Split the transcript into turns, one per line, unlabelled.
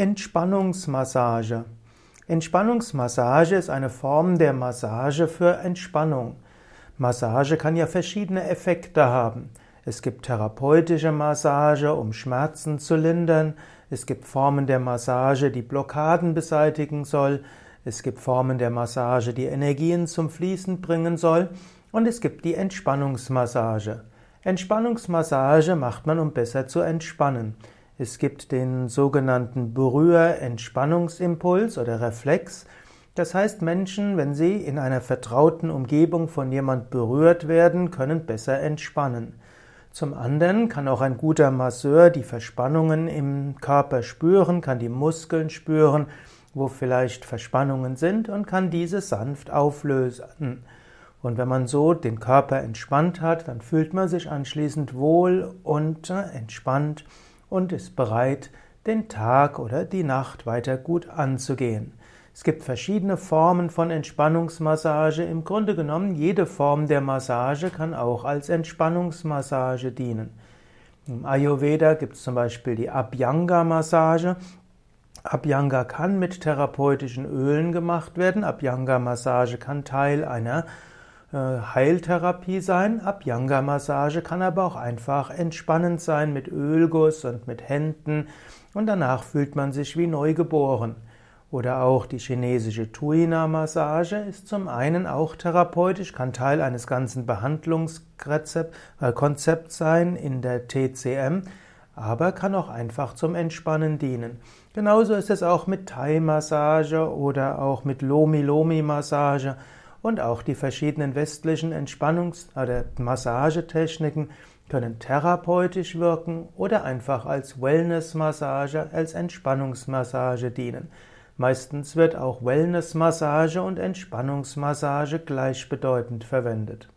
Entspannungsmassage. Entspannungsmassage ist eine Form der Massage für Entspannung. Massage kann ja verschiedene Effekte haben. Es gibt therapeutische Massage, um Schmerzen zu lindern. Es gibt Formen der Massage, die Blockaden beseitigen soll. Es gibt Formen der Massage, die Energien zum Fließen bringen soll. Und es gibt die Entspannungsmassage. Entspannungsmassage macht man, um besser zu entspannen. Es gibt den sogenannten Berühr-Entspannungsimpuls oder Reflex. Das heißt, Menschen, wenn sie in einer vertrauten Umgebung von jemand berührt werden, können besser entspannen. Zum anderen kann auch ein guter Masseur die Verspannungen im Körper spüren, kann die Muskeln spüren, wo vielleicht Verspannungen sind und kann diese sanft auflösen. Und wenn man so den Körper entspannt hat, dann fühlt man sich anschließend wohl und entspannt und ist bereit, den Tag oder die Nacht weiter gut anzugehen. Es gibt verschiedene Formen von Entspannungsmassage. Im Grunde genommen, jede Form der Massage kann auch als Entspannungsmassage dienen. Im Ayurveda gibt es zum Beispiel die Abhyanga-Massage. Abhyanga kann mit therapeutischen Ölen gemacht werden. Abhyanga-Massage kann Teil einer Heiltherapie sein. Abhyanga-Massage kann aber auch einfach entspannend sein mit Ölguss und mit Händen und danach fühlt man sich wie neugeboren. Oder auch die chinesische Tuina-Massage ist zum einen auch therapeutisch, kann Teil eines ganzen Behandlungskonzepts äh, sein in der TCM, aber kann auch einfach zum Entspannen dienen. Genauso ist es auch mit Thai-Massage oder auch mit Lomi-Lomi-Massage und auch die verschiedenen westlichen Entspannungs- oder Massagetechniken können therapeutisch wirken oder einfach als Wellness-Massage, als Entspannungsmassage dienen. Meistens wird auch Wellness-Massage und Entspannungsmassage gleichbedeutend verwendet.